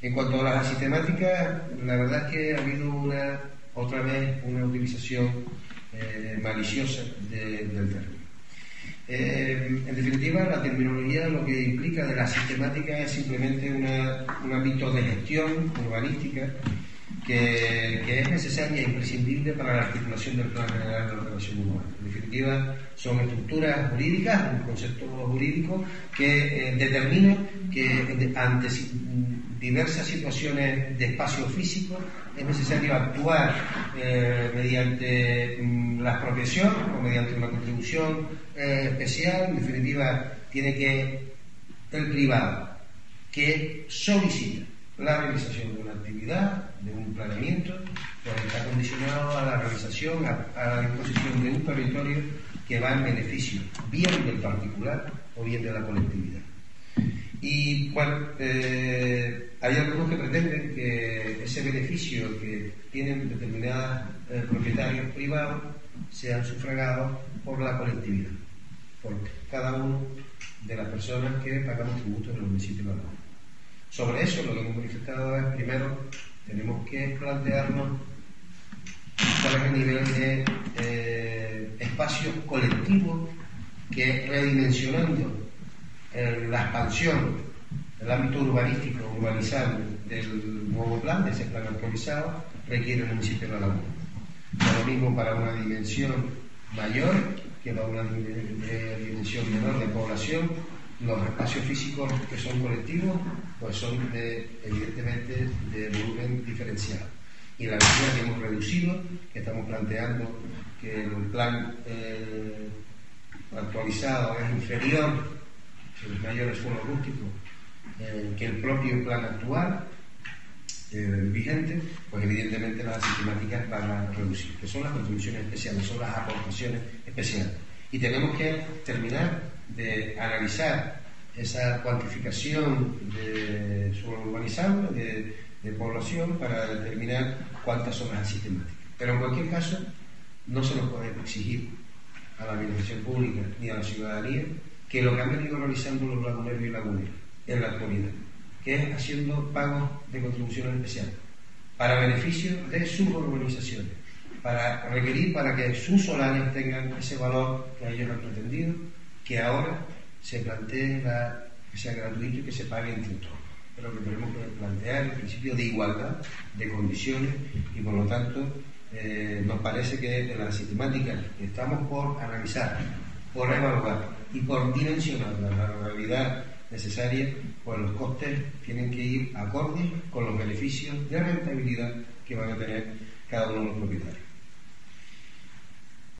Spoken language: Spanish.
En cuanto a las asistemáticas, la verdad es que ha habido una, otra vez una utilización eh, maliciosa del término. Eh, en definitiva, la terminología lo que implica de la sistemática es simplemente un ámbito de gestión urbanística que, es necesaria e imprescindible para la articulación del Plan General de Ordenación Urbana. En definitiva, son estructuras jurídicas, un concepto jurídico que eh, determina que ante diversas situaciones de espacio físico es necesario actuar eh, mediante mm, la expropiación o mediante una contribución eh, especial. En definitiva, tiene que el privado que solicita la realización de una actividad, de un planeamiento, pues está condicionado a la realización, a, la disposición de un territorio que va en beneficio bien del particular o bien de la colectividad. Y eh, hay algunos que pretenden que ese beneficio que tienen determinados eh, propietarios privados sean sufragados por la colectividad, por cada uno de las personas que pagamos tributos en los municipios de la sobre eso lo que hemos manifestado es, primero, tenemos que plantearnos cuál es el nivel de eh, espacio colectivo que redimensionando eh, la expansión del ámbito urbanístico, urbanizado del nuevo plan, de ese plan actualizado, requiere el municipio de La Laguna. lo mismo para una dimensión mayor que para una dimensión menor de población, los espacios físicos que son colectivos, pues son de, evidentemente de volumen diferenciado. Y la medida que hemos reducido, que estamos planteando que el plan eh, actualizado es inferior, si los mayores suelo rústico, eh, que el propio plan actual eh, vigente, pues evidentemente las sistemáticas van a reducir, que son las contribuciones especiales, son las aportaciones especiales. Y tenemos que terminar de analizar esa cuantificación de suelo urbanizado, de, población, para determinar cuántas son las sistemáticas. Pero en cualquier caso, no se nos puede exigir a la administración pública ni a la ciudadanía que lo que han venido realizando los laguneros y laguneros en la actualidad, que es haciendo pagos de contribuciones especiales para beneficio de sus urbanizaciones, para requerir para que sus solares tengan ese valor que ellos han pretendido que ahora se plantee que sea gratuito y que se pague entre todos. Pero que tenemos que plantear el principio de igualdad de condiciones y por lo tanto eh, nos parece que en la sistemática estamos por analizar, por evaluar y por dimensionar la realidad necesaria, pues los costes tienen que ir acordes con los beneficios de rentabilidad que van a tener cada uno de los propietarios.